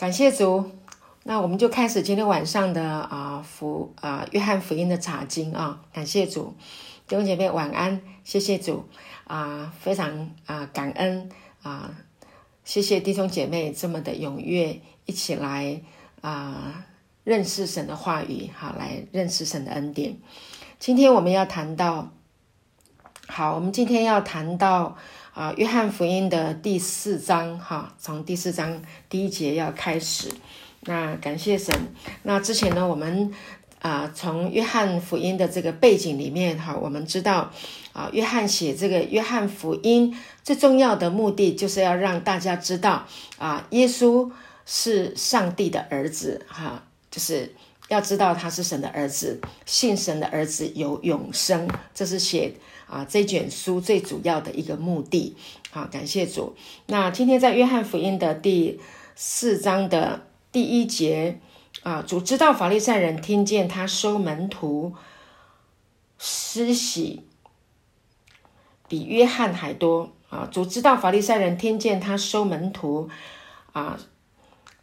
感谢主，那我们就开始今天晚上的啊福啊约翰福音的查经啊。感谢主，弟兄姐妹晚安，谢谢主啊，非常啊感恩啊，谢谢弟兄姐妹这么的踊跃一起来啊认识神的话语，好来认识神的恩典。今天我们要谈到，好，我们今天要谈到。啊，约翰福音的第四章，哈，从第四章第一节要开始。那感谢神。那之前呢，我们啊，从约翰福音的这个背景里面，哈，我们知道啊，约翰写这个约翰福音最重要的目的，就是要让大家知道啊，耶稣是上帝的儿子，哈，就是要知道他是神的儿子，信神的儿子有永生，这是写。啊，这卷书最主要的一个目的，好，感谢主。那今天在约翰福音的第四章的第一节，啊，主知道法利赛人听见他收门徒施洗比约翰还多，啊，主知道法利赛人听见他收门徒，啊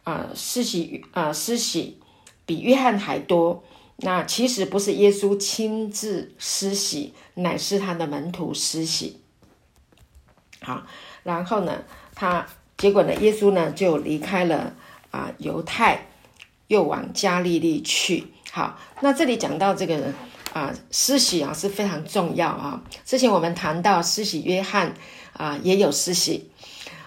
啊施洗啊施洗比约翰还多。那其实不是耶稣亲自施洗，乃是他的门徒施洗。好，然后呢，他结果呢，耶稣呢就离开了啊犹太，又往加利利去。好，那这里讲到这个啊施洗啊是非常重要啊。之前我们谈到施洗约翰啊也有施洗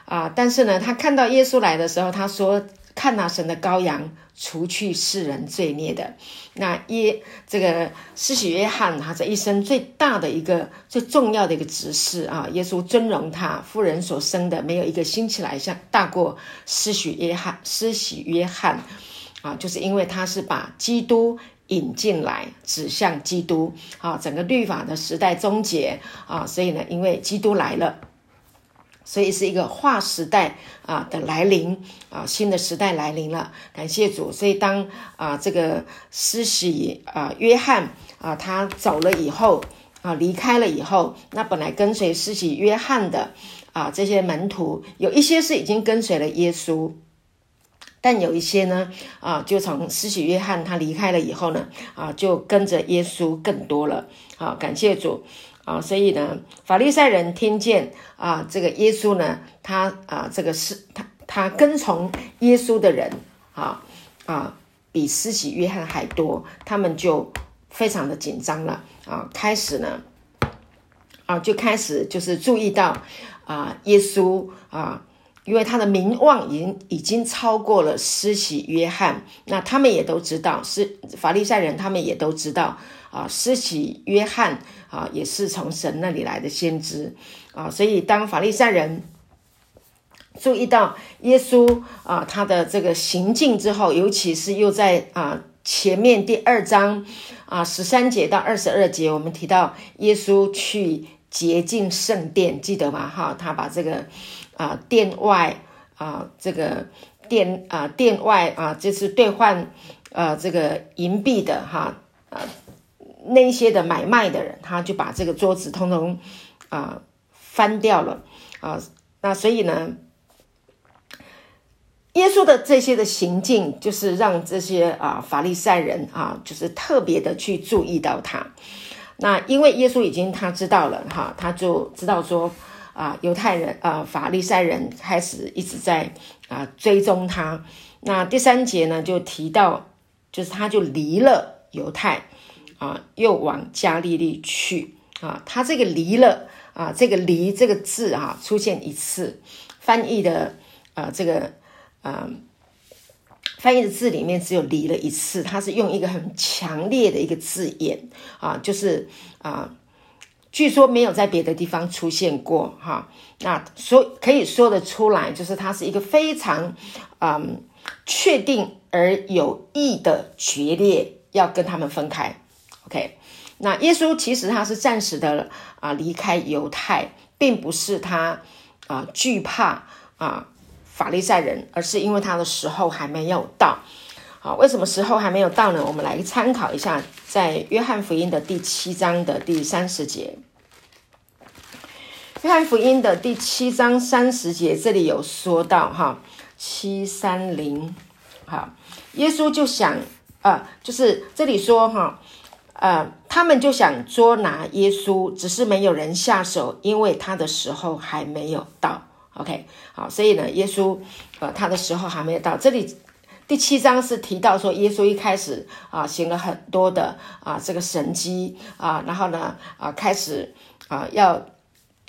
啊，但是呢，他看到耶稣来的时候，他说。看那神的羔羊，除去世人罪孽的那耶，这个施洗约翰，他这一生最大的一个最重要的一个指示啊，耶稣尊荣他，妇人所生的没有一个兴起来像大过施洗约翰，施洗约翰啊，就是因为他是把基督引进来，指向基督啊，整个律法的时代终结啊，所以呢，因为基督来了。所以是一个划时代啊的来临啊，新的时代来临了，感谢主。所以当啊这个施洗啊约翰啊他走了以后啊离开了以后，那本来跟随施洗约翰的啊这些门徒，有一些是已经跟随了耶稣，但有一些呢啊就从施洗约翰他离开了以后呢啊就跟着耶稣更多了。好，感谢主。啊，所以呢，法利赛人听见啊，这个耶稣呢，他啊，这个是他他跟从耶稣的人啊啊，比施洗约翰还多，他们就非常的紧张了啊，开始呢啊，就开始就是注意到啊，耶稣啊，因为他的名望已经已经超过了施洗约翰，那他们也都知道是法利赛人，他们也都知道。啊，施洗约翰啊，也是从神那里来的先知啊，所以当法利赛人注意到耶稣啊他的这个行径之后，尤其是又在啊前面第二章啊十三节到二十二节，我们提到耶稣去洁净圣殿，记得吗？哈，他把这个啊殿外啊这个殿啊殿外啊，这是兑换呃这个银币的哈啊。那些的买卖的人，他就把这个桌子通通啊翻掉了啊。那所以呢，耶稣的这些的行径，就是让这些啊法利赛人啊，就是特别的去注意到他。那因为耶稣已经他知道了哈，他就知道说啊，犹太人啊法利赛人开始一直在啊追踪他。那第三节呢，就提到就是他就离了犹太。啊，又往加利利去啊！他这个离了啊，这个离这个字啊出现一次，翻译的啊这个啊翻译的字里面只有离了一次，他是用一个很强烈的一个字眼啊，就是啊，据说没有在别的地方出现过哈。那所可以说得出来，就是它是一个非常嗯确定而有意的决裂，要跟他们分开。OK，那耶稣其实他是暂时的啊离开犹太，并不是他啊惧怕啊法利赛人，而是因为他的时候还没有到。好，为什么时候还没有到呢？我们来参考一下，在约翰福音的第七章的第三十节。约翰福音的第七章三十节，这里有说到哈，七三零，好，耶稣就想，呃，就是这里说哈，呃，他们就想捉拿耶稣，只是没有人下手，因为他的时候还没有到。OK，好，所以呢，耶稣，呃，他的时候还没有到。这里第七章是提到说，耶稣一开始啊，行了很多的啊这个神迹啊，然后呢啊开始啊要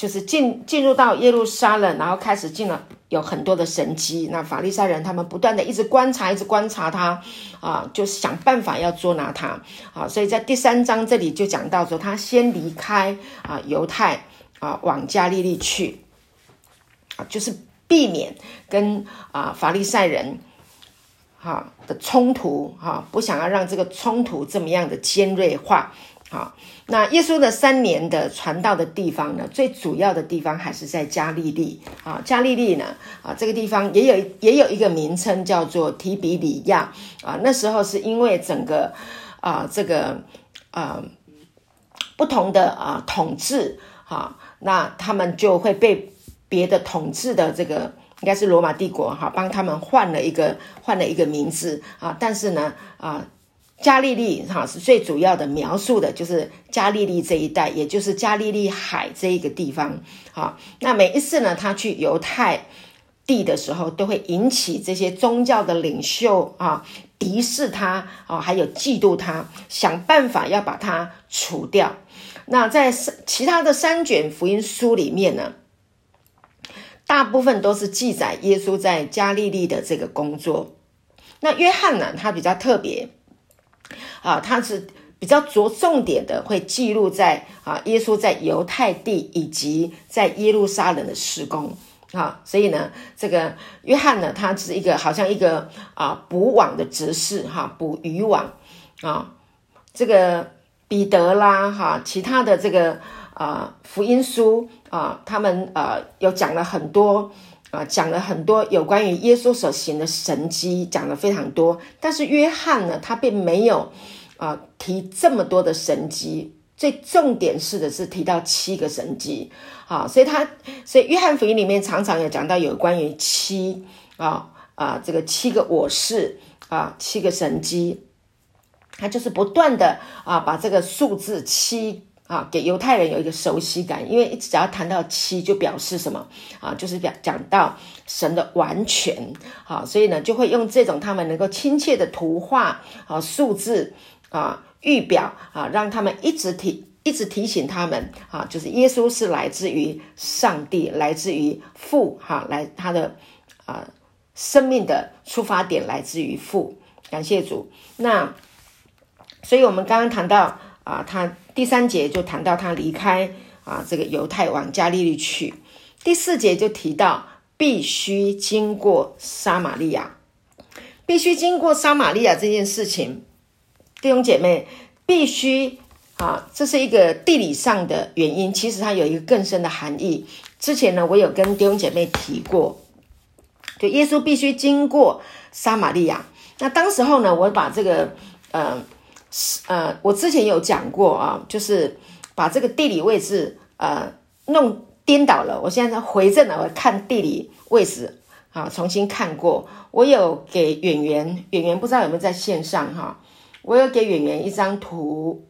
就是进进入到耶路撒冷，然后开始进了有很多的神迹。那法利赛人他们不断的一直观察，一直观察他啊，就是想办法要捉拿他啊。所以在第三章这里就讲到说，他先离开啊犹太啊，往加利利去。啊，就是避免跟啊法利赛人哈的冲突哈，不想要让这个冲突这么样的尖锐化。好，那耶稣的三年的传道的地方呢，最主要的地方还是在加利利啊。加利利呢啊，这个地方也有也有一个名称叫做提比里亚啊。那时候是因为整个啊这个啊不同的啊统治啊，那他们就会被。别的统治的这个应该是罗马帝国哈，帮他们换了一个换了一个名字啊，但是呢啊，加利利哈是最主要的描述的就是加利利这一带，也就是加利利海这一个地方啊。那每一次呢，他去犹太地的时候，都会引起这些宗教的领袖啊敌视他啊，还有嫉妒他，想办法要把他除掉。那在其他的三卷福音书里面呢？大部分都是记载耶稣在加利利的这个工作。那约翰呢？他比较特别啊，他是比较着重点的，会记录在啊耶稣在犹太地以及在耶路撒冷的施工啊。所以呢，这个约翰呢，他是一个好像一个啊捕网的执事哈，捕渔网啊。这个彼得啦哈，其他的这个。啊，福音书啊，他们呃有讲了很多啊，讲了很多有关于耶稣所行的神迹，讲了非常多。但是约翰呢，他并没有啊提这么多的神迹，最重点是的是提到七个神迹。好，所以他所以约翰福音里面常常有讲到有关于七啊啊这个七个我是啊七个神迹，他就是不断的啊把这个数字七。啊，给犹太人有一个熟悉感，因为一直只要谈到七，就表示什么啊？就是表讲到神的完全，好，所以呢，就会用这种他们能够亲切的图画啊、数字啊、预表啊，让他们一直提、一直提醒他们啊，就是耶稣是来自于上帝，来自于父，哈，来他的啊生命的出发点来自于父，感谢主。那，所以我们刚刚谈到。啊，他第三节就谈到他离开啊，这个犹太往加利利去。第四节就提到必须经过撒玛利亚，必须经过撒玛利亚这件事情，弟兄姐妹必须啊，这是一个地理上的原因，其实它有一个更深的含义。之前呢，我有跟弟兄姐妹提过，就耶稣必须经过撒玛利亚。那当时候呢，我把这个嗯。呃，我之前有讲过啊，就是把这个地理位置呃弄颠倒了。我现在回正了，我看地理位置啊，重新看过。我有给演员，演员不知道有没有在线上哈？我有给演员一张图，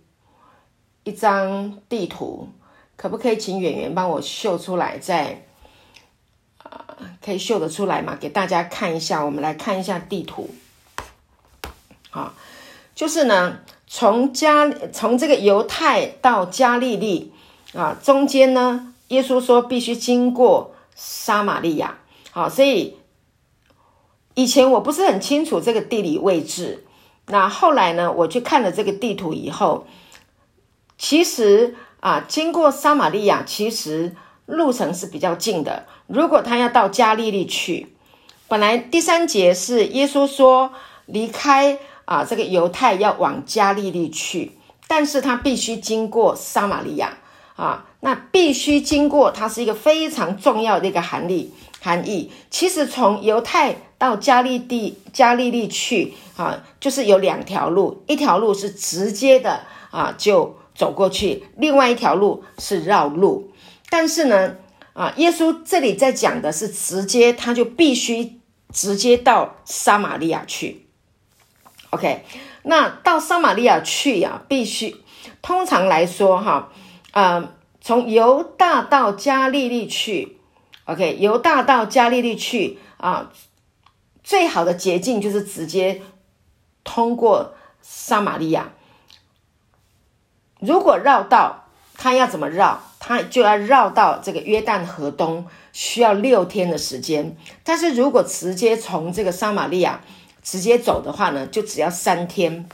一张地图，可不可以请演员帮我秀出来？在啊，可以秀得出来吗？给大家看一下，我们来看一下地图。好，就是呢。从加从这个犹太到加利利啊，中间呢，耶稣说必须经过撒玛利亚。好，所以以前我不是很清楚这个地理位置。那后来呢，我去看了这个地图以后，其实啊，经过撒玛利亚，其实路程是比较近的。如果他要到加利利去，本来第三节是耶稣说离开。啊，这个犹太要往加利利去，但是他必须经过撒玛利亚啊，那必须经过，它是一个非常重要的一个含义含义。其实从犹太到加利地加利利去啊，就是有两条路，一条路是直接的啊，就走过去，另外一条路是绕路。但是呢，啊，耶稣这里在讲的是直接，他就必须直接到撒玛利亚去。OK，那到撒玛利亚去呀，必须通常来说哈，啊，从犹大到加利利去，OK，犹大到加利利去啊，最好的捷径就是直接通过撒玛利亚。如果绕道，他要怎么绕？他就要绕到这个约旦河东，需要六天的时间。但是如果直接从这个撒玛利亚直接走的话呢，就只要三天。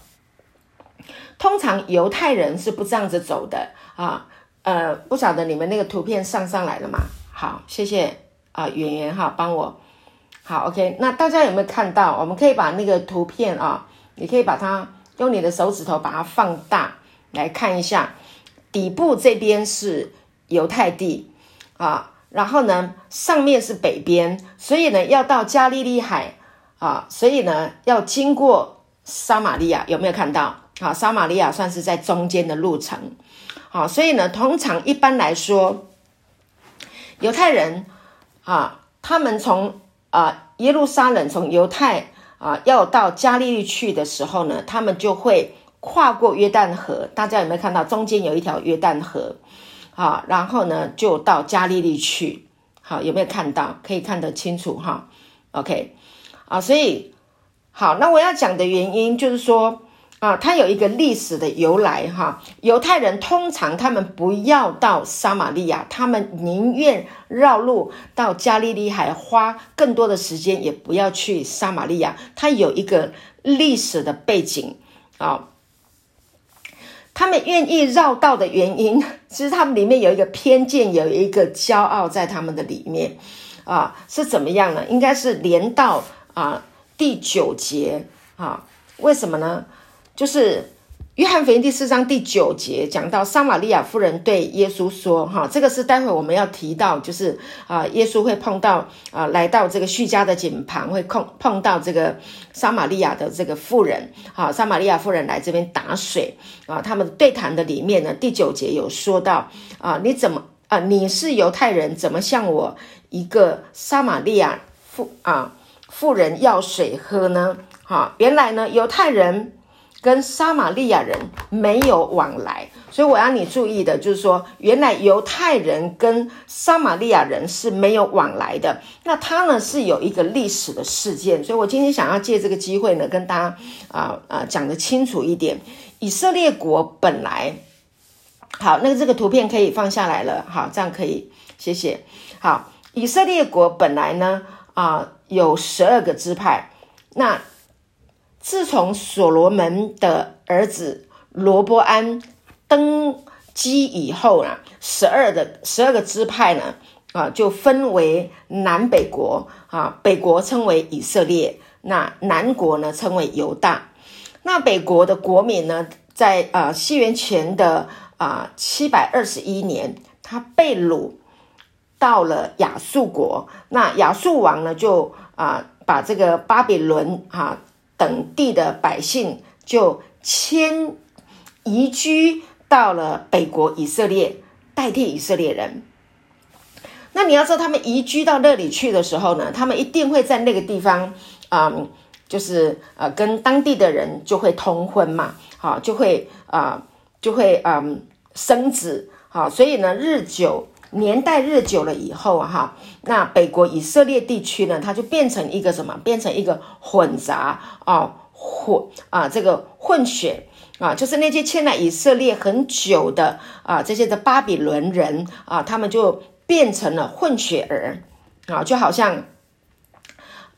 通常犹太人是不这样子走的啊。呃，不晓得你们那个图片上上来了吗？好，谢谢啊，圆圆哈，帮我。好，OK。那大家有没有看到？我们可以把那个图片啊，你可以把它用你的手指头把它放大。来看一下，底部这边是犹太地啊，然后呢，上面是北边，所以呢，要到加利利海啊，所以呢，要经过撒玛利亚，有没有看到？好，撒玛利亚算是在中间的路程，好，所以呢，通常一般来说，犹太人啊，他们从啊耶路撒冷从犹太啊要到加利利去的时候呢，他们就会。跨过约旦河，大家有没有看到中间有一条约旦河？好，然后呢就到加利利去。好，有没有看到？可以看得清楚哈。OK，啊，所以好，那我要讲的原因就是说啊，它有一个历史的由来哈。犹太人通常他们不要到撒玛利亚，他们宁愿绕路到加利利海，花更多的时间，也不要去撒玛利亚。它有一个历史的背景啊。他们愿意绕道的原因，其实他们里面有一个偏见，有一个骄傲在他们的里面，啊，是怎么样呢？应该是连到啊第九节啊，为什么呢？就是。约翰福音第四章第九节讲到，撒玛利亚妇人对耶稣说：“哈，这个是待会我们要提到，就是啊，耶稣会碰到啊，来到这个叙家的井旁，会碰碰到这个撒玛利亚的这个妇人，啊，撒玛利亚妇人来这边打水啊。他们对谈的里面呢，第九节有说到啊，你怎么啊？你是犹太人，怎么向我一个撒玛利亚妇啊妇人要水喝呢？哈，原来呢，犹太人。”跟撒玛利亚人没有往来，所以我要你注意的就是说，原来犹太人跟撒玛利亚人是没有往来的。那他呢是有一个历史的事件，所以我今天想要借这个机会呢，跟大家啊啊讲的清楚一点。以色列国本来好，那个这个图片可以放下来了，好，这样可以，谢谢。好，以色列国本来呢啊有十二个支派，那。自从所罗门的儿子罗伯安登基以后呢，十二的十二个支派呢，啊，就分为南北国啊，北国称为以色列，那南国呢称为犹大。那北国的国民呢，在啊西元前的啊七百二十一年，他被掳到了亚述国，那亚述王呢就啊把这个巴比伦啊。等地的百姓就迁移居到了北国以色列，代替以色列人。那你要知道，他们移居到那里去的时候呢，他们一定会在那个地方，嗯，就是呃，跟当地的人就会通婚嘛，好，就会啊，就会嗯生子，好，所以呢，日久。年代日久了以后，哈，那北国以色列地区呢，它就变成一个什么？变成一个混杂啊，混啊，这个混血啊，就是那些迁来以色列很久的啊，这些的巴比伦人啊，他们就变成了混血儿啊，就好像。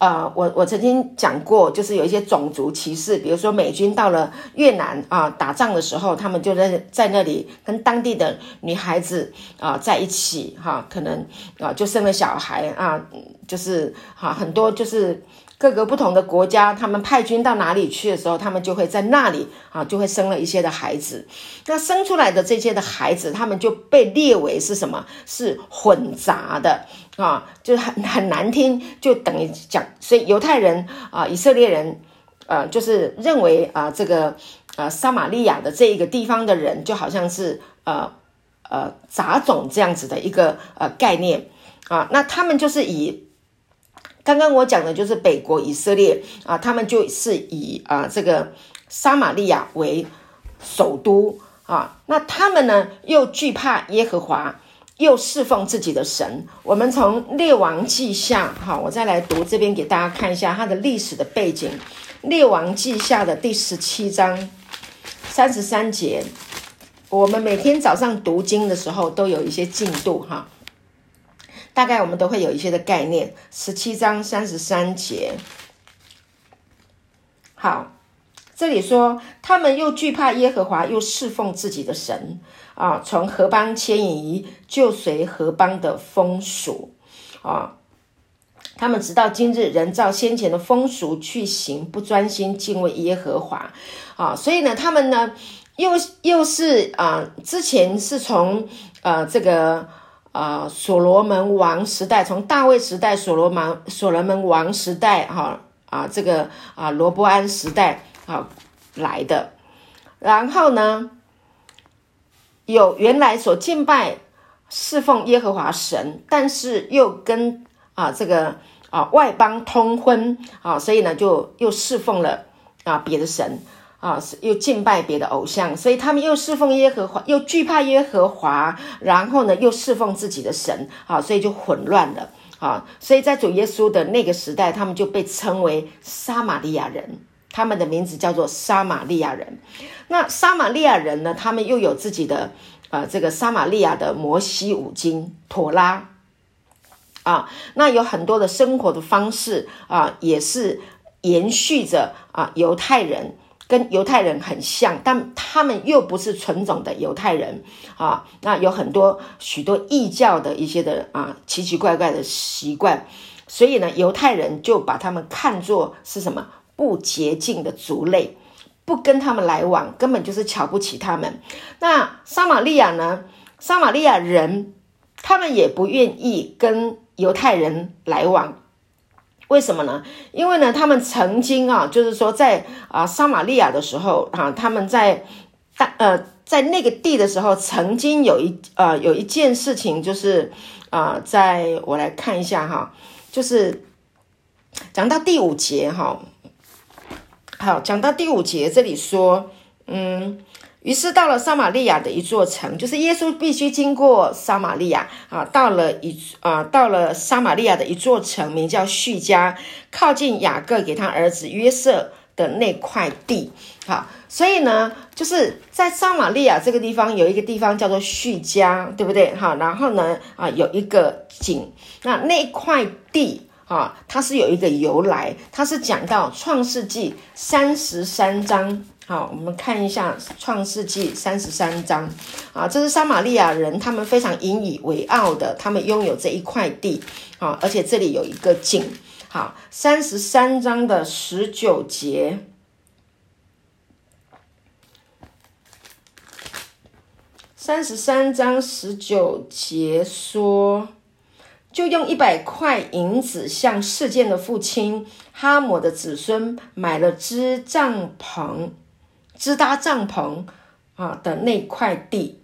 呃，我我曾经讲过，就是有一些种族歧视，比如说美军到了越南啊打仗的时候，他们就在在那里跟当地的女孩子啊在一起哈，可能啊就生了小孩啊，就是哈很多就是。各个不同的国家，他们派军到哪里去的时候，他们就会在那里啊，就会生了一些的孩子。那生出来的这些的孩子，他们就被列为是什么？是混杂的啊，就很很难听，就等于讲，所以犹太人啊，以色列人，呃，就是认为啊，这个呃撒玛利亚的这一个地方的人，就好像是呃呃杂种这样子的一个呃概念啊，那他们就是以。刚刚我讲的就是北国以色列啊，他们就是以啊这个撒玛利亚为首都啊，那他们呢又惧怕耶和华，又侍奉自己的神。我们从列王记下，哈，我再来读这边给大家看一下它的历史的背景。列王记下的第十七章三十三节，我们每天早上读经的时候都有一些进度哈。大概我们都会有一些的概念。十七章三十三节，好，这里说他们又惧怕耶和华，又侍奉自己的神啊，从何邦迁移，就随何邦的风俗啊。他们直到今日仍照先前的风俗去行，不专心敬畏耶和华啊。所以呢，他们呢，又又是啊，之前是从呃这个。啊，所罗门王时代，从大卫时代，所罗门所罗门王时代，哈啊，这个啊罗伯安时代啊来的。然后呢，有原来所敬拜侍奉耶和华神，但是又跟啊这个啊外邦通婚啊，所以呢就又侍奉了啊别的神。啊，又敬拜别的偶像，所以他们又侍奉耶和华，又惧怕耶和华，然后呢，又侍奉自己的神，啊，所以就混乱了，啊，所以在主耶稣的那个时代，他们就被称为撒玛利亚人，他们的名字叫做撒玛利亚人。那撒玛利亚人呢，他们又有自己的，呃，这个撒玛利亚的摩西五经、妥拉，啊，那有很多的生活的方式啊，也是延续着啊犹太人。跟犹太人很像，但他们又不是纯种的犹太人啊。那有很多许多异教的一些的啊奇奇怪怪的习惯，所以呢，犹太人就把他们看作是什么不洁净的族类，不跟他们来往，根本就是瞧不起他们。那撒玛利亚呢？撒玛利亚人他们也不愿意跟犹太人来往。为什么呢？因为呢，他们曾经啊，就是说在啊撒玛利亚的时候啊，他们在大呃在那个地的时候，曾经有一呃有一件事情，就是啊，在我来看一下哈，就是讲到第五节哈，好，讲到第五节这里说，嗯。于是到了撒玛利亚的一座城，就是耶稣必须经过撒玛利亚啊，到了一啊，到了撒玛利亚的一座城，名叫叙加，靠近雅各给他儿子约瑟的那块地。好，所以呢，就是在撒玛利亚这个地方有一个地方叫做叙加，对不对？好，然后呢，啊，有一个井，那那块地啊，它是有一个由来，它是讲到创世纪三十三章。好，我们看一下《创世纪》三十三章啊，这是撒玛利亚人，他们非常引以为傲的，他们拥有这一块地啊，而且这里有一个井。好，三十三章的十九节，三十三章十九节说，就用一百块银子向事件的父亲哈姆的子孙买了支帐篷。支搭帐篷啊的那块地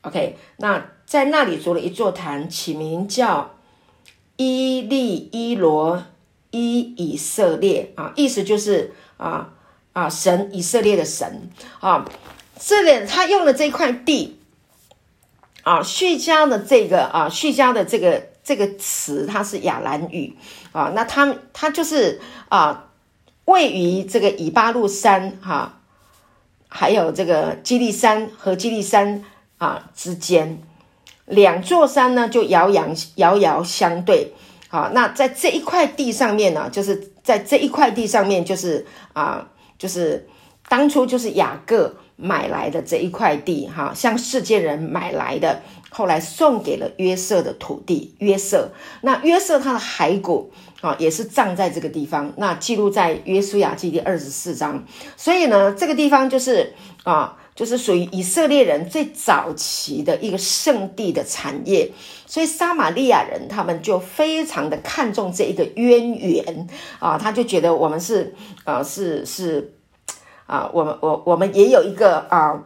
，OK，那在那里筑了一座坛，起名叫伊利伊罗伊以色列啊，意思就是啊啊神以色列的神啊。这里他用的这块地啊，叙加的这个啊叙加的这个这个词，它是亚兰语啊，那它它就是啊位于这个以巴路山哈。还有这个基利山和基利山啊之间，两座山呢就遥遥遥遥相对。好，那在这一块地上面呢，就是在这一块地上面，就是啊，就是当初就是雅各买来的这一块地，哈，向世界人买来的，后来送给了约瑟的土地。约瑟，那约瑟他的骸骨。啊，也是葬在这个地方，那记录在约书亚记第二十四章。所以呢，这个地方就是啊，就是属于以色列人最早期的一个圣地的产业。所以撒玛利亚人他们就非常的看重这一个渊源啊，他就觉得我们是啊，是是啊，我们我我们也有一个啊，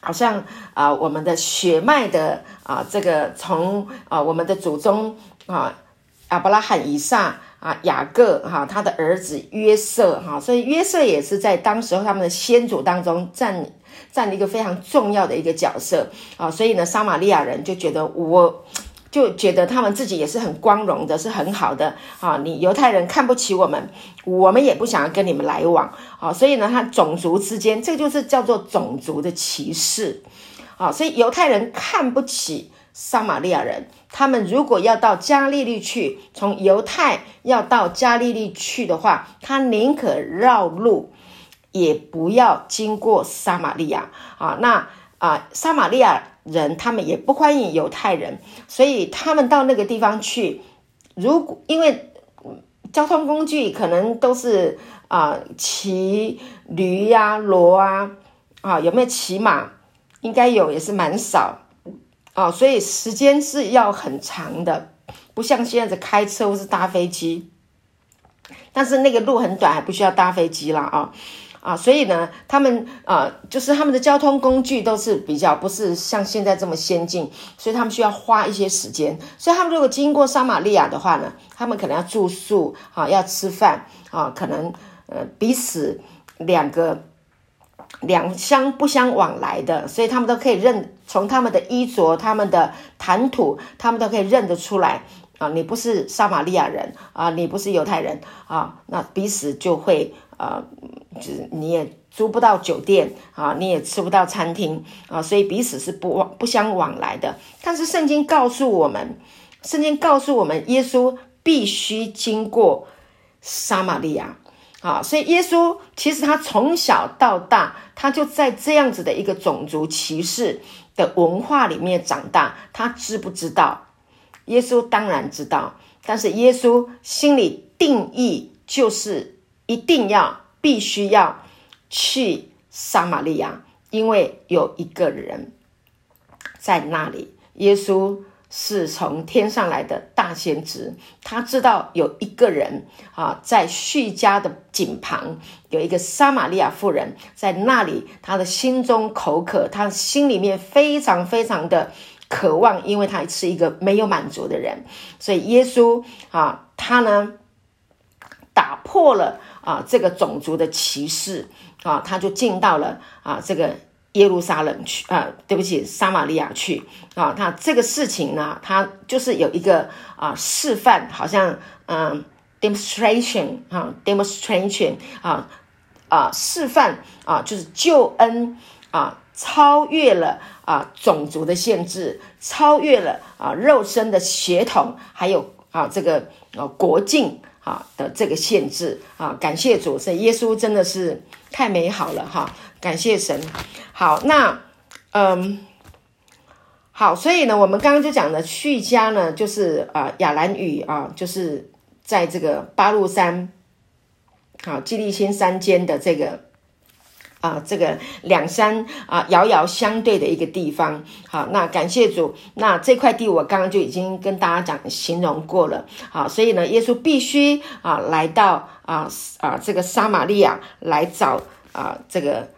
好像啊，我们的血脉的啊，这个从啊我们的祖宗啊。亚伯拉罕、以上啊雅各哈他的儿子约瑟哈，所以约瑟也是在当时候他们的先祖当中占占了一个非常重要的一个角色啊，所以呢，撒玛利亚人就觉得我。就觉得他们自己也是很光荣的，是很好的啊！你犹太人看不起我们，我们也不想要跟你们来往啊！所以呢，他种族之间，这就是叫做种族的歧视啊！所以犹太人看不起撒玛利亚人，他们如果要到加利利去，从犹太要到加利利去的话，他宁可绕路，也不要经过撒玛利亚啊！那啊，撒玛利亚。人他们也不欢迎犹太人，所以他们到那个地方去，如果因为交通工具可能都是啊骑驴呀骡啊啊有没有骑马？应该有，也是蛮少啊，所以时间是要很长的，不像现在的开车或是搭飞机，但是那个路很短，还不需要搭飞机了啊。啊，所以呢，他们啊，就是他们的交通工具都是比较不是像现在这么先进，所以他们需要花一些时间。所以他们如果经过撒玛利亚的话呢，他们可能要住宿啊，要吃饭啊，可能呃彼此两个两相不相往来的，所以他们都可以认从他们的衣着、他们的谈吐，他们都可以认得出来啊，你不是撒玛利亚人啊，你不是犹太人啊，那彼此就会。啊，就是你也租不到酒店啊，你也吃不到餐厅啊，所以彼此是不往不相往来的。但是圣经告诉我们，圣经告诉我们，耶稣必须经过撒玛利亚啊，所以耶稣其实他从小到大，他就在这样子的一个种族歧视的文化里面长大。他知不知道？耶稣当然知道，但是耶稣心里定义就是。一定要必须要去撒玛利亚，因为有一个人在那里。耶稣是从天上来的大先知，他知道有一个人啊，在叙家的井旁有一个撒玛利亚妇人，在那里，他的心中口渴，他心里面非常非常的渴望，因为他是一个没有满足的人，所以耶稣啊，他呢打破了。啊，这个种族的歧视啊，他就进到了啊这个耶路撒冷去啊，对不起，撒玛利亚去啊。他这个事情呢，他就是有一个啊示范，好像嗯 demonstration 啊 demonstration 啊啊示范啊，就是救恩啊超越了啊种族的限制，超越了啊肉身的血统，还有啊这个啊国境。啊的这个限制啊，感谢主，所以耶稣真的是太美好了哈！感谢神。好，那嗯，好，所以呢，我们刚刚就讲的去家呢，就是啊亚兰语啊，就是在这个八路山，好，基利新山间的这个。啊，这个两山啊，遥遥相对的一个地方。好，那感谢主，那这块地我刚刚就已经跟大家讲形容过了。好，所以呢，耶稣必须啊来到啊啊这个撒玛利亚来找啊这个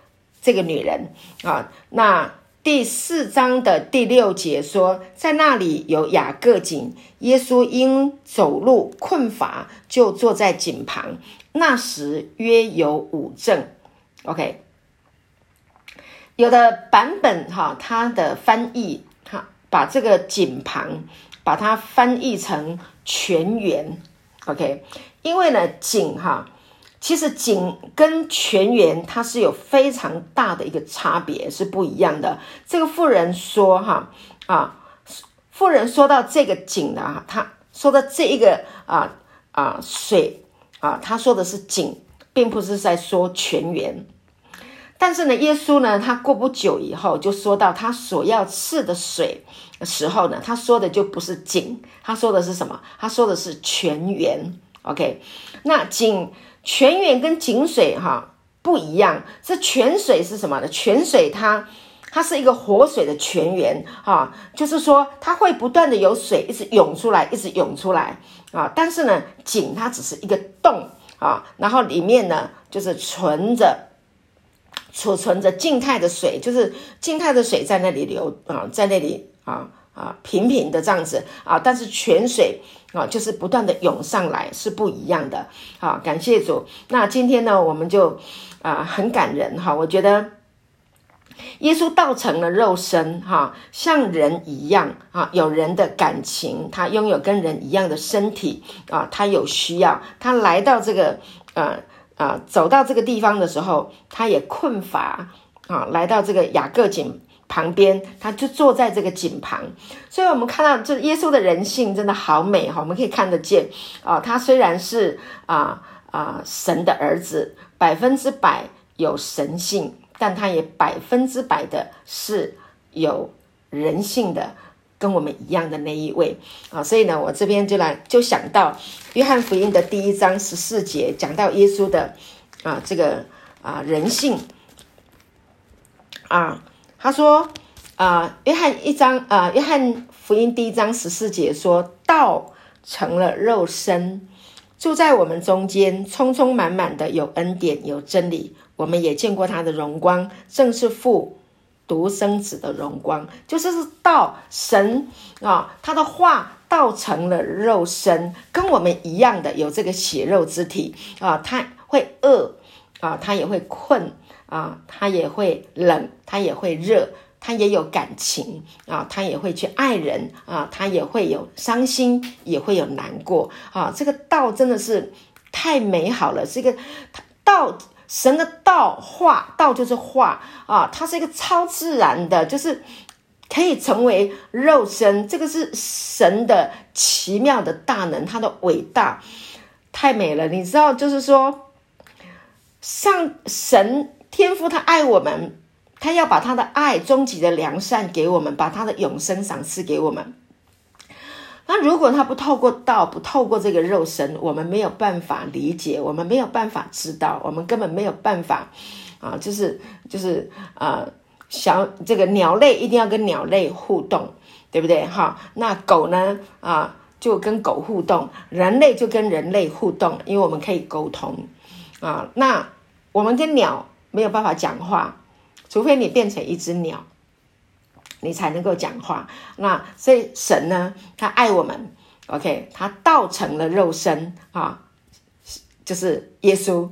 这个女人啊。那第四章的第六节说，在那里有雅各井，耶稣因走路困乏，就坐在井旁。那时约有五正。OK。有的版本哈，它的翻译哈，把这个井旁把它翻译成泉源，OK，因为呢井哈，其实井跟泉源它是有非常大的一个差别，是不一样的。这个妇人说哈啊，妇人说到这个井呢，他说的这一个啊啊水啊，他说的是井，并不是在说泉源。但是呢，耶稣呢，他过不久以后就说到他所要赐的水的时候呢，他说的就不是井，他说的是什么？他说的是泉源。OK，那井泉源跟井水哈不一样，这泉水是什么呢？泉水它它是一个活水的泉源啊，就是说它会不断的有水一直涌出来，一直涌出来啊。但是呢，井它只是一个洞啊，然后里面呢就是存着。储存着静态的水，就是静态的水在那里流啊，在那里啊啊平平的这样子啊，但是泉水啊就是不断的涌上来，是不一样的。好，感谢主。那今天呢，我们就啊很感人哈，我觉得。耶稣道成了肉身，哈，像人一样啊，有人的感情，他拥有跟人一样的身体啊，他有需要，他来到这个呃呃，走到这个地方的时候，他也困乏啊，来到这个雅各井旁边，他就坐在这个井旁，所以我们看到这耶稣的人性真的好美哈，我们可以看得见啊，他虽然是啊啊神的儿子，百分之百有神性。但他也百分之百的是有人性的，跟我们一样的那一位啊，所以呢，我这边就来就想到约翰福音的第一章十四节，讲到耶稣的啊这个啊人性啊，他说啊，约翰一章啊，约翰福音第一章十四节说道成了肉身，住在我们中间，充充满满的有恩典有真理。我们也见过他的荣光，正是父独生子的荣光，就是道神啊，他的话道成了肉身，跟我们一样的有这个血肉之体啊，他会饿啊，他也会困啊，他也会冷，他也会热，他也有感情啊，他也会去爱人啊，他也会有伤心，也会有难过啊，这个道真的是太美好了，这个道。神的道化，道就是化啊，它是一个超自然的，就是可以成为肉身。这个是神的奇妙的大能，他的伟大太美了。你知道，就是说，上神天父他爱我们，他要把他的爱、终极的良善给我们，把他的永生赏赐给我们。那如果他不透过道，不透过这个肉身，我们没有办法理解，我们没有办法知道，我们根本没有办法啊，就是就是呃，小这个鸟类一定要跟鸟类互动，对不对？哈，那狗呢啊，就跟狗互动，人类就跟人类互动，因为我们可以沟通啊。那我们跟鸟没有办法讲话，除非你变成一只鸟。你才能够讲话。那所以神呢，他爱我们，OK，他道成了肉身啊，就是耶稣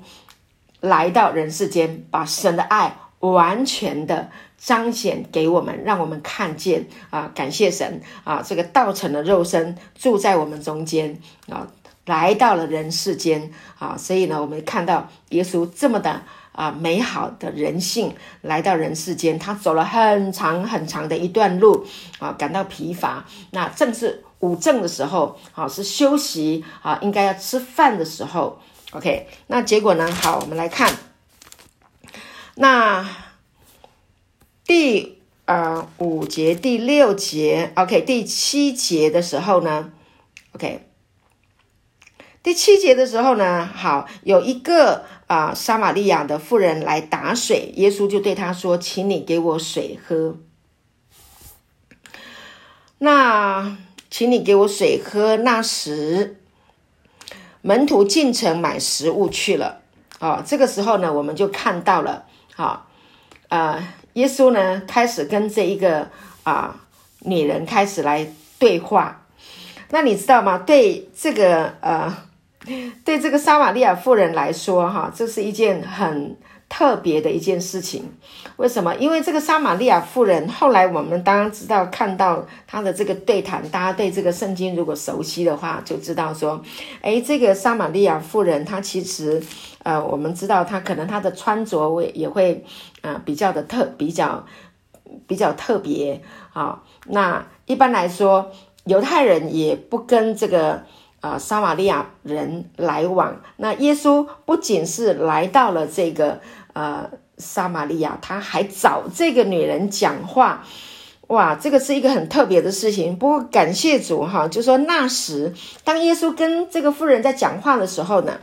来到人世间，把神的爱完全的彰显给我们，让我们看见啊，感谢神啊，这个道成了肉身，住在我们中间啊，来到了人世间啊，所以呢，我们看到耶稣这么的。啊，美好的人性来到人世间，他走了很长很长的一段路啊，感到疲乏。那正是午正的时候，好是休息啊，应该要吃饭的时候。OK，那结果呢？好，我们来看那第呃五节、第六节，OK，第七节的时候呢？OK。第七节的时候呢，好有一个啊，撒玛利亚的妇人来打水，耶稣就对他说：“请你给我水喝。”那，请你给我水喝。那时，门徒进城买食物去了。哦，这个时候呢，我们就看到了，好，呃，耶稣呢开始跟这一个啊女人开始来对话。那你知道吗？对这个呃。对这个撒玛利亚妇人来说，哈，这是一件很特别的一件事情。为什么？因为这个撒玛利亚妇人，后来我们当然知道，看到她的这个对谈，大家对这个圣经如果熟悉的话，就知道说，哎，这个撒玛利亚妇人，她其实，呃，我们知道她可能她的穿着会也会，呃，比较的特，比较比较特别啊。那一般来说，犹太人也不跟这个。啊，撒玛利亚人来往，那耶稣不仅是来到了这个呃撒玛利亚，他还找这个女人讲话，哇，这个是一个很特别的事情。不过感谢主哈，就说那时当耶稣跟这个妇人在讲话的时候呢。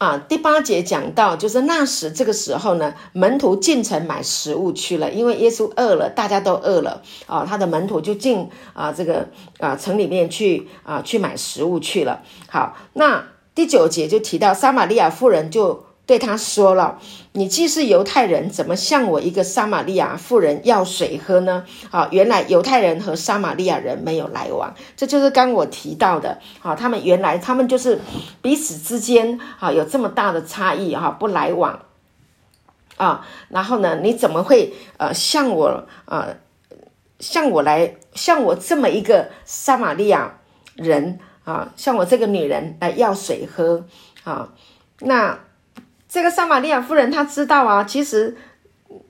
啊，第八节讲到，就是那时这个时候呢，门徒进城买食物去了，因为耶稣饿了，大家都饿了啊，他的门徒就进啊这个啊城里面去啊去买食物去了。好，那第九节就提到撒玛利亚妇人就对他说了：“你既是犹太人，怎么向我一个撒玛利亚妇人要水喝呢？”啊，原来犹太人和撒玛利亚人没有来往，这就是刚我提到的。啊，他们原来他们就是彼此之间啊有这么大的差异哈，不来往。啊，然后呢，你怎么会呃向我呃向我来向我这么一个撒玛利亚人？啊，像我这个女人来要水喝啊，那这个撒玛利亚夫人她知道啊，其实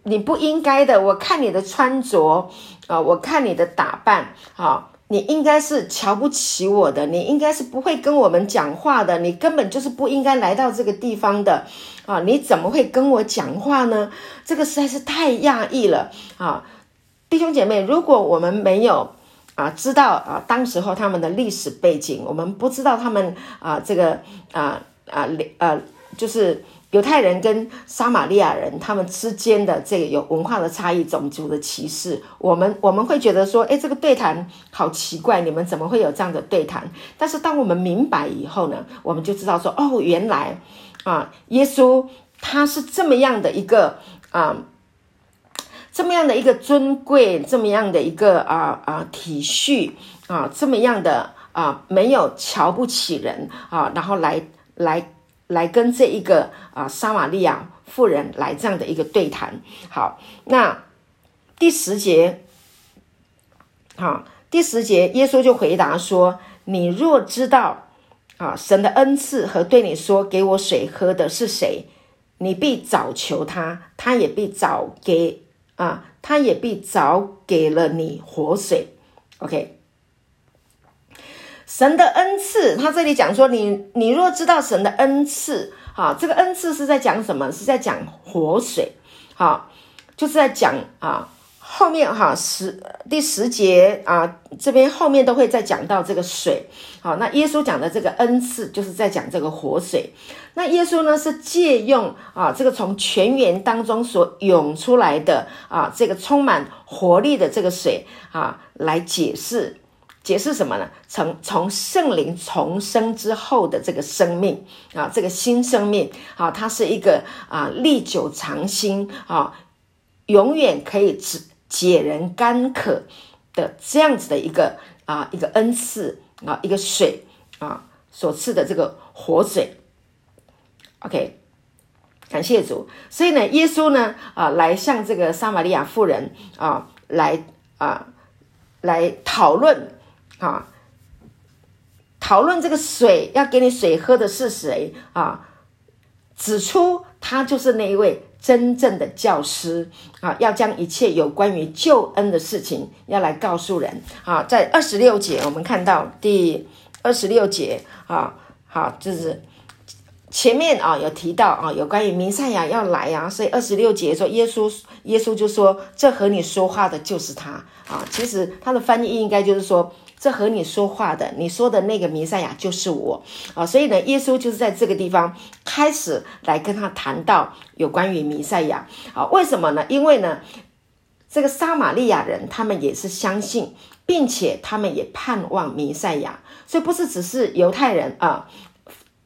你不应该的。我看你的穿着啊，我看你的打扮啊，你应该是瞧不起我的，你应该是不会跟我们讲话的，你根本就是不应该来到这个地方的啊！你怎么会跟我讲话呢？这个实在是太讶异了啊！弟兄姐妹，如果我们没有。啊，知道啊，当时候他们的历史背景，我们不知道他们啊，这个啊啊呃，就是犹太人跟撒玛利亚人他们之间的这个有文化的差异、种族的歧视，我们我们会觉得说，哎，这个对谈好奇怪，你们怎么会有这样的对谈？但是当我们明白以后呢，我们就知道说，哦，原来啊，耶稣他是这么样的一个啊。这么样的一个尊贵，这么样的一个啊啊体恤啊，这么样的啊没有瞧不起人啊，然后来来来跟这一个啊撒玛利亚妇人来这样的一个对谈。好，那第十节，好，第十节，耶稣就回答说：“你若知道啊神的恩赐和对你说给我水喝的是谁，你必早求他，他也必早给。”啊，他也必早给了你活水，OK。神的恩赐，他这里讲说，你你若知道神的恩赐，啊，这个恩赐是在讲什么？是在讲活水，好，就是在讲啊。后面哈十第十节啊，这边后面都会再讲到这个水。好，那耶稣讲的这个恩赐，就是在讲这个活水。那耶稣呢是借用啊这个从泉源当中所涌出来的啊这个充满活力的这个水啊来解释解释什么呢？从从圣灵重生之后的这个生命啊，这个新生命啊，它是一个啊历久常新啊，永远可以只。解人干渴的这样子的一个啊一个恩赐啊一个水啊所赐的这个活水，OK，感谢主。所以呢，耶稣呢啊来向这个撒玛利亚妇人啊来啊来讨论啊讨论这个水要给你水喝的是谁啊，指出他就是那一位。真正的教师啊，要将一切有关于救恩的事情要来告诉人啊。在二十六节，我们看到第二十六节啊，好，就是前面啊有提到啊，有关于弥赛亚要来啊，所以二十六节说耶稣，耶稣就说这和你说话的就是他啊。其实他的翻译应该就是说。这和你说话的，你说的那个弥赛亚就是我啊，所以呢，耶稣就是在这个地方开始来跟他谈到有关于弥赛亚啊，为什么呢？因为呢，这个撒玛利亚人他们也是相信，并且他们也盼望弥赛亚，所以不是只是犹太人啊，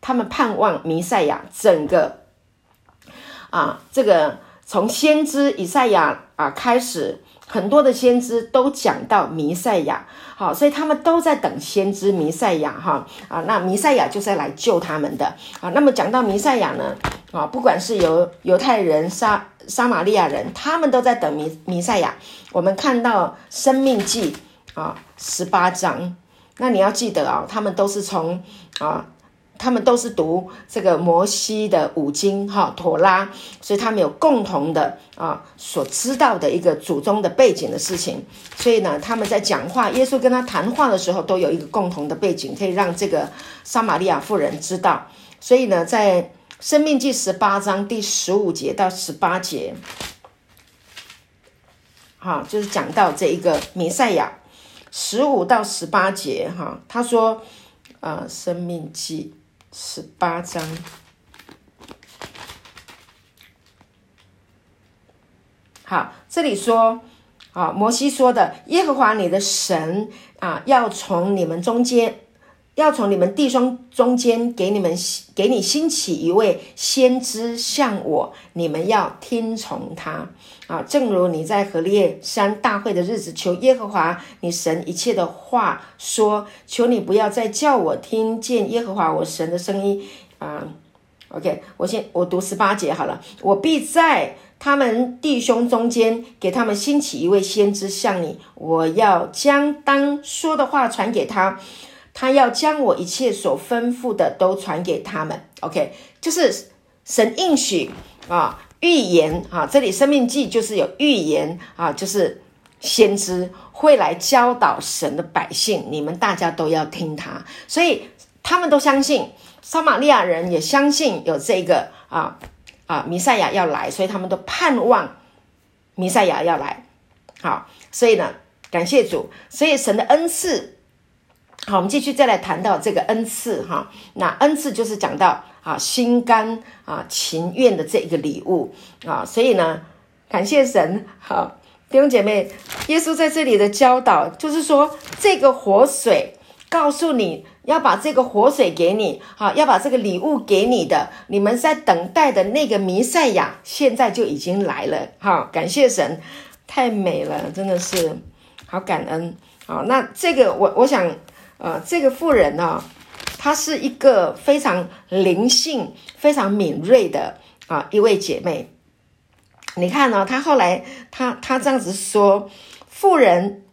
他们盼望弥赛亚，整个啊，这个从先知以赛亚啊开始。很多的先知都讲到弥赛亚，好，所以他们都在等先知弥赛亚，哈啊，那弥赛亚就是来救他们的啊。那么讲到弥赛亚呢，啊，不管是犹犹太人、撒撒玛利亚人，他们都在等弥弥赛亚。我们看到生命记啊十八章，那你要记得啊，他们都是从啊。他们都是读这个摩西的五经哈妥拉，所以他们有共同的啊所知道的一个祖宗的背景的事情，所以呢，他们在讲话，耶稣跟他谈话的时候，都有一个共同的背景，可以让这个撒玛利亚妇人知道。所以呢，在生命记十八章第十五节到十八节，哈，就是讲到这一个弥赛亚十五到十八节哈，他说啊，生命记。十八章，好，这里说，啊，摩西说的，耶和华你的神啊，要从你们中间要从你们弟兄中间给你们给你兴起一位先知像我，你们要听从他啊！正如你在何烈山大会的日子求耶和华你神一切的话说，求你不要再叫我听见耶和华我神的声音啊！OK，我先我读十八节好了，我必在他们弟兄中间给他们兴起一位先知像你，我要将当说的话传给他。他要将我一切所吩咐的都传给他们，OK，就是神应许啊，预言啊，这里生命记就是有预言啊，就是先知会来教导神的百姓，你们大家都要听他，所以他们都相信，撒玛利亚人也相信有这个啊啊弥赛亚要来，所以他们都盼望弥赛亚要来，好，所以呢，感谢主，所以神的恩赐。好，我们继续再来谈到这个恩赐哈。那恩赐就是讲到啊，心甘啊情愿的这一个礼物啊。所以呢，感谢神。好，弟兄姐妹，耶稣在这里的教导就是说，这个活水告诉你要把这个活水给你，好，要把这个礼物给你的，你们在等待的那个弥赛亚现在就已经来了。哈，感谢神，太美了，真的是好感恩。好，那这个我我想。呃，这个妇人呢，她是一个非常灵性、非常敏锐的啊一位姐妹。你看呢，她后来她她这样子说，妇人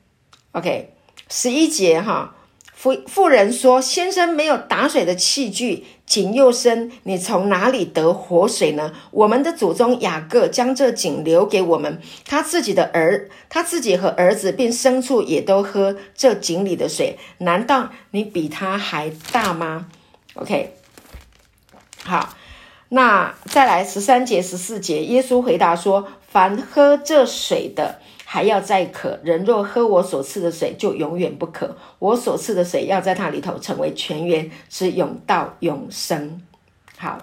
，OK，十一节哈。妇妇人说：“先生没有打水的器具，井又深，你从哪里得活水呢？我们的祖宗雅各将这井留给我们，他自己的儿，他自己和儿子并牲畜也都喝这井里的水。难道你比他还大吗？”OK，好，那再来十三节、十四节，耶稣回答说：“凡喝这水的。”还要再渴，人若喝我所赐的水，就永远不渴。我所赐的水要在它里头成为泉源，是永到永生。好，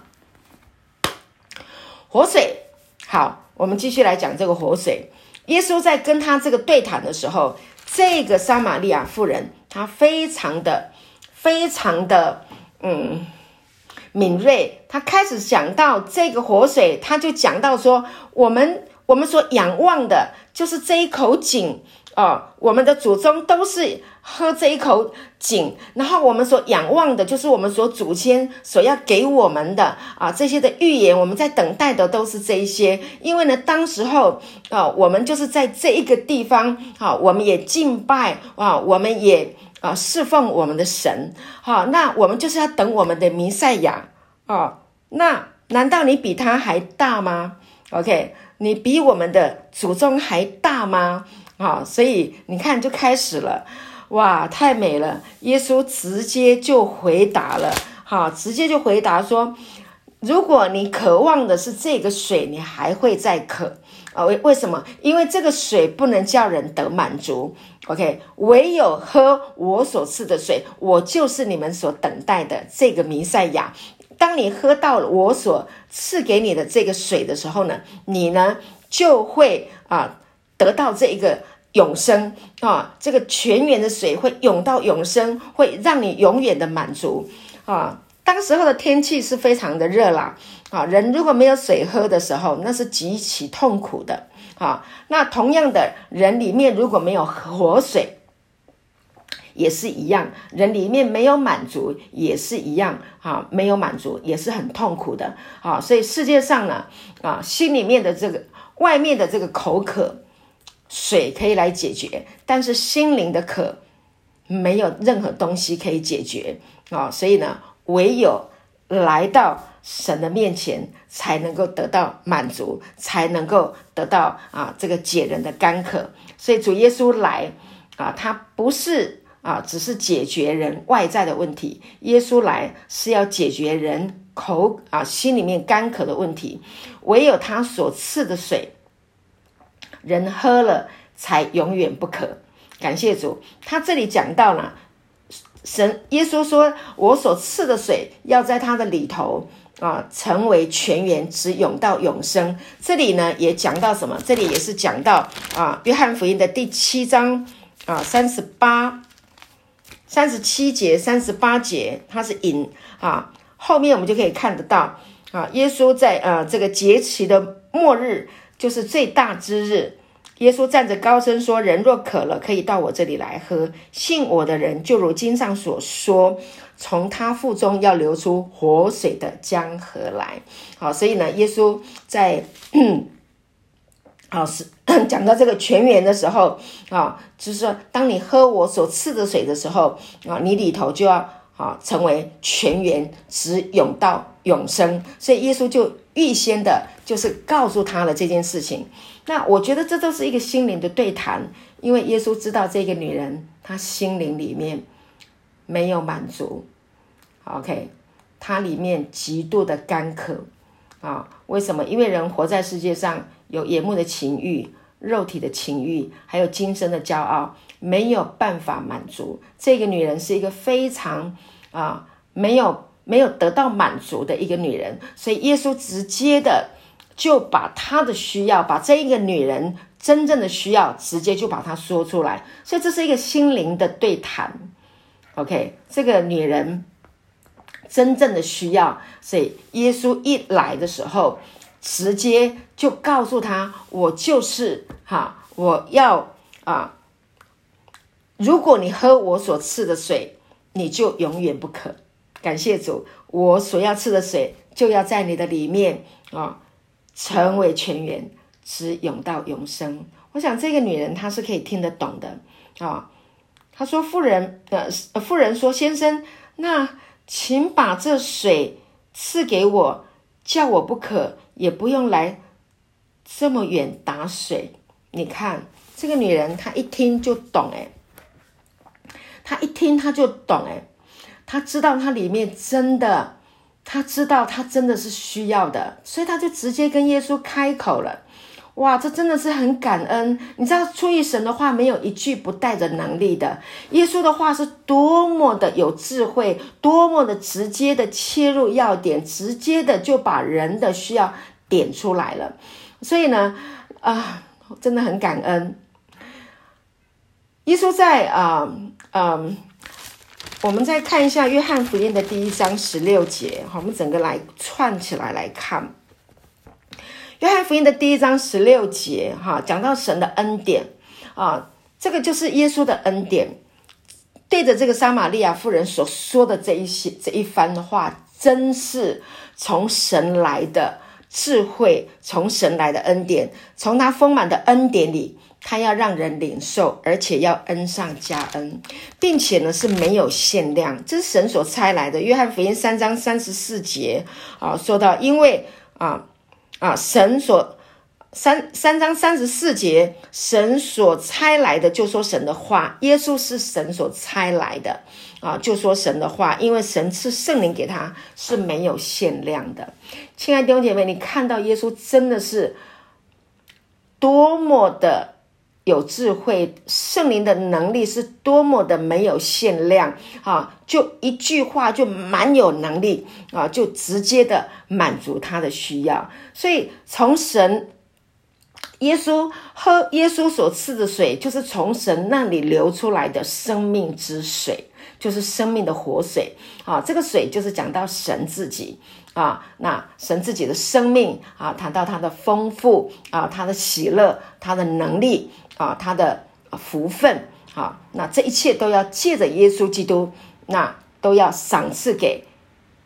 活水。好，我们继续来讲这个活水。耶稣在跟他这个对谈的时候，这个撒玛利亚妇人，她非常的、非常的嗯敏锐。她开始讲到这个活水，他就讲到说，我们。我们所仰望的就是这一口井啊！我们的祖宗都是喝这一口井，然后我们所仰望的就是我们所祖先所要给我们的啊这些的预言，我们在等待的都是这一些。因为呢，当时候啊，我们就是在这一个地方啊，我们也敬拜啊，我们也啊侍奉我们的神。好，那我们就是要等我们的弥赛亚啊。那难道你比他还大吗？OK。你比我们的祖宗还大吗？啊，所以你看就开始了，哇，太美了！耶稣直接就回答了，哈，直接就回答说：如果你渴望的是这个水，你还会再渴啊？为为什么？因为这个水不能叫人得满足。OK，唯有喝我所赐的水，我就是你们所等待的这个弥赛亚。当你喝到了我所赐给你的这个水的时候呢，你呢就会啊得到这一个永生啊，这个泉源的水会涌到永生，会让你永远的满足啊。当时候的天气是非常的热啦啊，人如果没有水喝的时候，那是极其痛苦的啊。那同样的人里面如果没有活水。也是一样，人里面没有满足，也是一样啊，没有满足也是很痛苦的啊。所以世界上呢，啊，心里面的这个，外面的这个口渴，水可以来解决，但是心灵的渴，没有任何东西可以解决啊。所以呢，唯有来到神的面前，才能够得到满足，才能够得到啊这个解人的干渴。所以主耶稣来啊，他不是。啊，只是解决人外在的问题。耶稣来是要解决人口啊心里面干渴的问题。唯有他所赐的水，人喝了才永远不渴。感谢主，他这里讲到了神耶稣说：“我所赐的水要在他的里头啊，成为泉源，直涌到永生。”这里呢也讲到什么？这里也是讲到啊，约翰福音的第七章啊三十八。三十七节、三十八节，它是引啊。后面我们就可以看得到啊，耶稣在呃这个节期的末日，就是最大之日，耶稣站着高声说：“人若渴了，可以到我这里来喝。信我的人，就如经上所说，从他腹中要流出活水的江河来。”好，所以呢，耶稣在。啊是 讲到这个泉源的时候啊，就是说，当你喝我所赐的水的时候啊，你里头就要啊成为泉源，直涌到永生。所以耶稣就预先的，就是告诉他了这件事情。那我觉得这都是一个心灵的对谈，因为耶稣知道这个女人她心灵里面没有满足，OK，她里面极度的干渴啊。为什么？因为人活在世界上。有眼目的情欲、肉体的情欲，还有今生的骄傲，没有办法满足。这个女人是一个非常啊，没有没有得到满足的一个女人，所以耶稣直接的就把她的需要，把这一个女人真正的需要，直接就把她说出来。所以这是一个心灵的对谈。OK，这个女人真正的需要，所以耶稣一来的时候。直接就告诉他，我就是哈，我要啊。如果你喝我所赐的水，你就永远不渴。感谢主，我所要赐的水就要在你的里面啊，成为泉源，直涌到永生。我想这个女人她是可以听得懂的啊。她说：“妇人，呃，妇人说，先生，那请把这水赐给我，叫我不渴。”也不用来这么远打水，你看这个女人，她一听就懂哎，她一听她就懂哎，她知道她里面真的，她知道她真的是需要的，所以她就直接跟耶稣开口了。哇，这真的是很感恩！你知道，出于神的话，没有一句不带着能力的。耶稣的话是多么的有智慧，多么的直接的切入要点，直接的就把人的需要点出来了。所以呢，啊，真的很感恩。耶稣在啊，嗯，我们再看一下约翰福音的第一章十六节，好，我们整个来串起来来看。约翰福音的第一章十六节，哈，讲到神的恩典啊，这个就是耶稣的恩典。对着这个撒玛利亚妇人所说的这一些这一番话，真是从神来的智慧，从神来的恩典，从他丰满的恩典里，他要让人领受，而且要恩上加恩，并且呢是没有限量，这是神所差来的。约翰福音三章三十四节啊，说到因为啊。啊，神所三三章三十四节，神所差来的就说神的话，耶稣是神所差来的啊，就说神的话，因为神赐圣灵给他是没有限量的。亲爱的弟兄姐妹，你看到耶稣真的是多么的。有智慧，圣灵的能力是多么的没有限量啊！就一句话就蛮有能力啊，就直接的满足他的需要。所以从神耶稣喝耶稣所赐的水，就是从神那里流出来的生命之水，就是生命的活水啊！这个水就是讲到神自己啊，那神自己的生命啊，谈到他的丰富啊，他的喜乐，他的能力。啊，他的福分，啊，那这一切都要借着耶稣基督，那都要赏赐给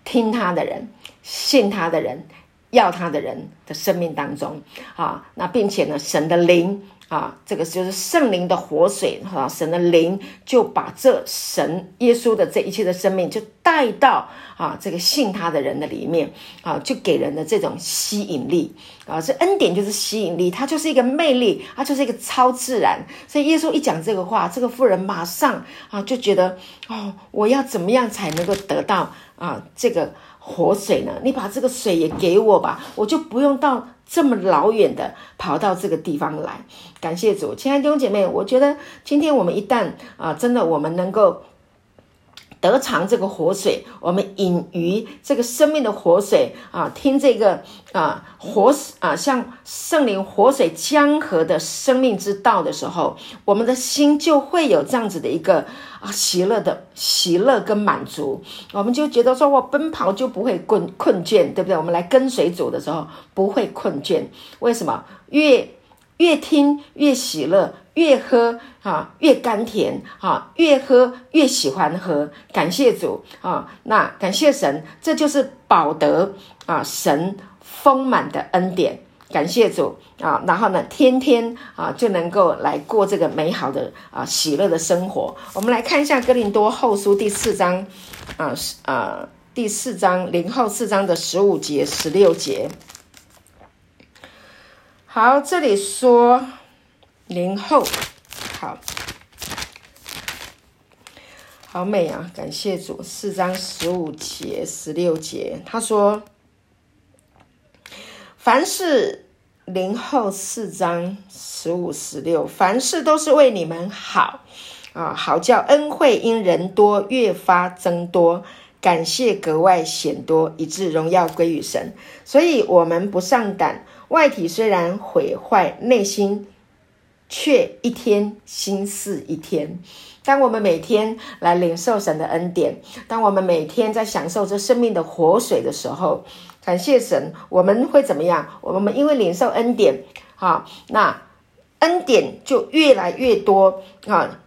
听他的人、信他的人、要他的人的生命当中，啊，那并且呢，神的灵。啊，这个就是圣灵的活水哈，神的灵就把这神耶稣的这一切的生命就带到啊这个信他的人的里面啊，就给人的这种吸引力啊，这恩典就是吸引力，它就是一个魅力，它就是一个超自然。所以耶稣一讲这个话，这个妇人马上啊就觉得哦，我要怎么样才能够得到啊这个活水呢？你把这个水也给我吧，我就不用到。这么老远的跑到这个地方来，感谢主，亲爱的弟兄姐妹，我觉得今天我们一旦啊，真的我们能够得尝这个活水，我们饮于这个生命的活水啊，听这个啊活啊像圣灵活水江河的生命之道的时候，我们的心就会有这样子的一个啊喜乐的喜乐跟满足，我们就觉得说我奔跑就不会困困倦，对不对？我们来跟随主的时候不会困倦，为什么？越越听越喜乐。越喝啊越甘甜啊，越喝越喜欢喝。感谢主啊，那感谢神，这就是保得啊神丰满的恩典。感谢主啊，然后呢，天天啊就能够来过这个美好的啊喜乐的生活。我们来看一下《哥林多后书》第四章啊啊第四章零后四章的十五节十六节。好，这里说。零后，好，好美啊！感谢主，四章十五节、十六节，他说：“凡是零后四章十五、十六，凡事都是为你们好啊，好叫恩惠因人多越发增多，感谢格外显多，以致荣耀归于神。所以，我们不上胆，外体虽然毁坏，内心。”却一天心似一天。当我们每天来领受神的恩典，当我们每天在享受这生命的活水的时候，感谢神，我们会怎么样？我们因为领受恩典，啊，那恩典就越来越多啊，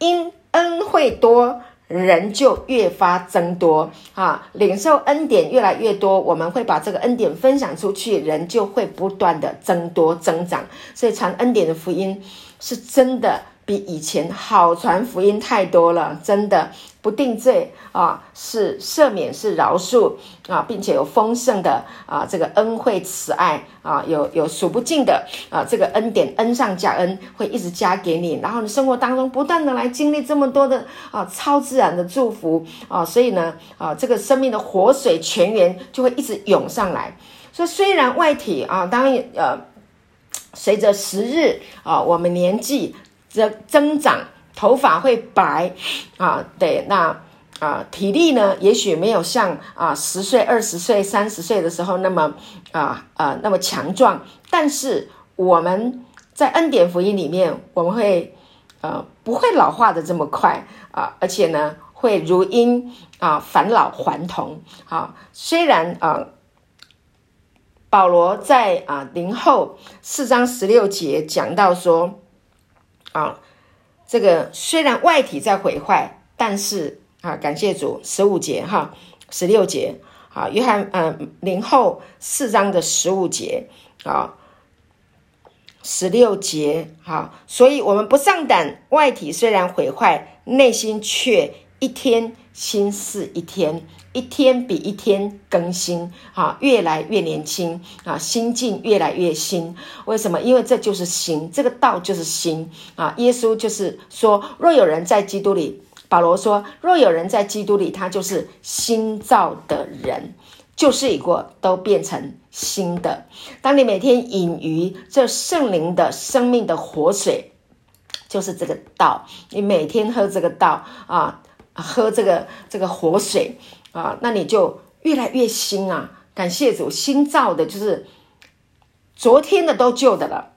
因恩惠多。人就越发增多啊，领受恩典越来越多，我们会把这个恩典分享出去，人就会不断的增多增长。所以传恩典的福音是真的。比以前好传福音太多了，真的不定罪啊，是赦免，是饶恕啊，并且有丰盛的啊这个恩惠慈爱啊，有有数不尽的啊这个恩典恩上加恩，会一直加给你，然后你生活当中不断的来经历这么多的啊超自然的祝福啊，所以呢啊这个生命的活水泉源就会一直涌上来。所以虽然外体啊，当呃随着时日啊，我们年纪。增增长，头发会白啊，对，那啊，体力呢，也许没有像啊十岁、二十岁、三十岁的时候那么啊啊那么强壮，但是我们在恩典福音里面，我们会呃不会老化的这么快啊，而且呢，会如婴啊返老还童啊。虽然啊，保罗在啊零后四章十六节讲到说。啊，这个虽然外体在毁坏，但是啊，感谢主，十五节哈，十六节啊，约翰呃零后四章的十五节啊，十六节哈，所以我们不上胆，外体虽然毁坏，内心却一天心似一天。一天比一天更新啊，越来越年轻啊，心境越来越新。为什么？因为这就是心，这个道就是心啊。耶稣就是说，若有人在基督里，保罗说，若有人在基督里，他就是新造的人，旧事已过，都变成新的。当你每天饮于这圣灵的生命的活水，就是这个道，你每天喝这个道啊，喝这个这个活水。啊，那你就越来越新啊！感谢主，新造的就是昨天的都旧的了，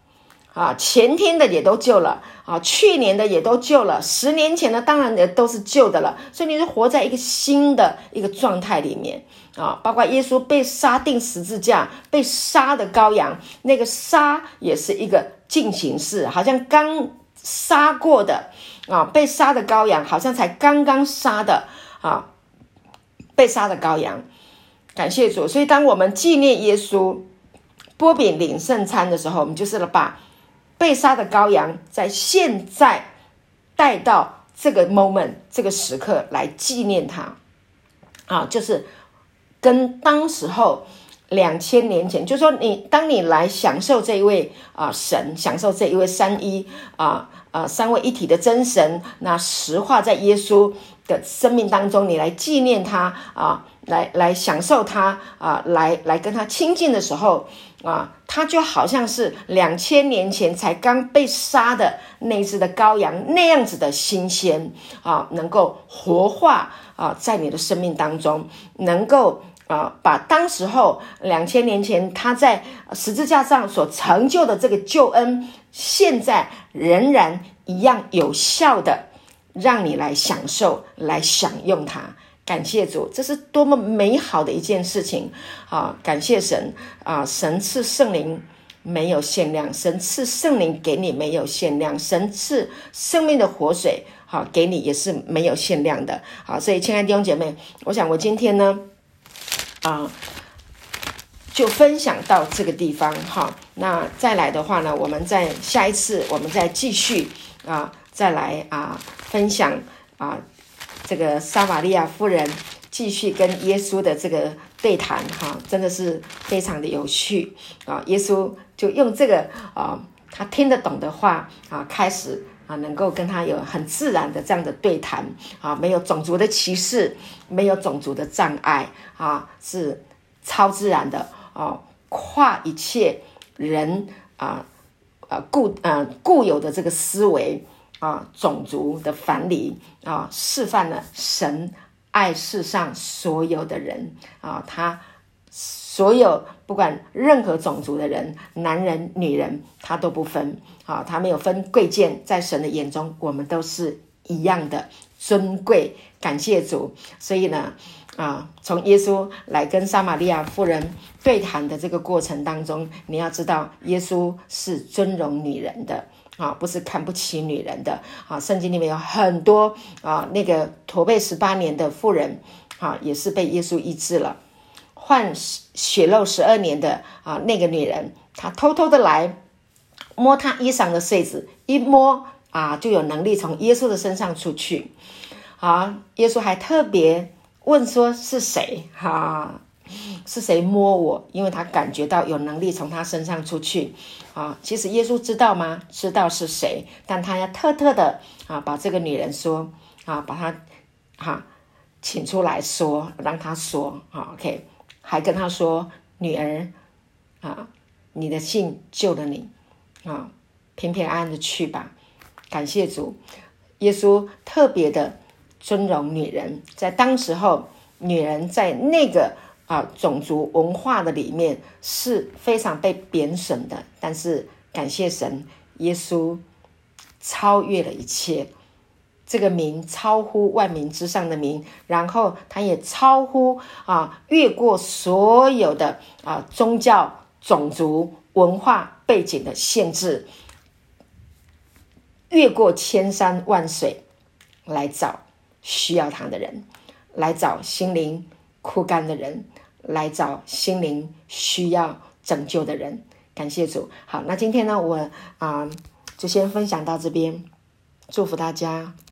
啊，前天的也都旧了，啊，去年的也都旧了，十年前的当然也都是旧的了。所以你是活在一个新的一个状态里面啊，包括耶稣被杀定十字架，被杀的羔羊，那个杀也是一个进行式，好像刚杀过的啊，被杀的羔羊好像才刚刚杀的啊。被杀的羔羊，感谢主。所以，当我们纪念耶稣、波饼领圣餐的时候，我们就是把被杀的羔羊在现在带到这个 moment 这个时刻来纪念他。啊，就是跟当时候两千年前，就说你当你来享受这一位啊神，享受这一位三一啊啊三位一体的真神，那实化在耶稣。的生命当中，你来纪念他啊，来来享受他啊，来来跟他亲近的时候啊，他就好像是两千年前才刚被杀的那只的羔羊那样子的新鲜啊，能够活化啊，在你的生命当中，能够啊，把当时候两千年前他在十字架上所成就的这个救恩，现在仍然一样有效的，让你来享受，来享用它。感谢主，这是多么美好的一件事情啊！感谢神啊！神赐圣灵没有限量，神赐圣灵给你没有限量，神赐生命的活水好给你也是没有限量的。好，所以亲爱的弟兄姐妹，我想我今天呢啊，就分享到这个地方哈。那再来的话呢，我们再下一次我们再继续啊，再来啊分享啊。这个撒玛利亚夫人继续跟耶稣的这个对谈，哈，真的是非常的有趣啊！耶稣就用这个啊，他听得懂的话啊，开始啊，能够跟他有很自然的这样的对谈啊，没有种族的歧视，没有种族的障碍啊，是超自然的啊，跨一切人啊啊固呃固有的这个思维。啊，种族的反礼啊，示范了神爱世上所有的人啊，他所有不管任何种族的人，男人、女人，他都不分啊，他没有分贵贱，在神的眼中，我们都是一样的尊贵。感谢主，所以呢，啊，从耶稣来跟撒玛利亚妇人对谈的这个过程当中，你要知道，耶稣是尊荣女人的。啊，不是看不起女人的啊！圣经里面有很多啊，那个驼背十八年的妇人，啊，也是被耶稣医治了。患血肉十二年的啊，那个女人，她偷偷的来摸她衣裳的穗子，一摸啊，就有能力从耶稣的身上出去。啊，耶稣还特别问说是谁？哈。是谁摸我？因为他感觉到有能力从他身上出去啊！其实耶稣知道吗？知道是谁，但他要特特的啊，把这个女人说啊，把她哈请出来说，让她说啊，OK，还跟她说，女儿啊，你的信救了你啊，平平安安的去吧。感谢主，耶稣特别的尊荣女人，在当时候，女人在那个。啊，种族文化的里面是非常被贬损的，但是感谢神，耶稣超越了一切，这个名超乎万民之上的名，然后他也超乎啊，越过所有的啊宗教、种族、文化背景的限制，越过千山万水来找需要他的人，来找心灵枯干的人。来找心灵需要拯救的人，感谢主。好，那今天呢，我啊就先分享到这边，祝福大家。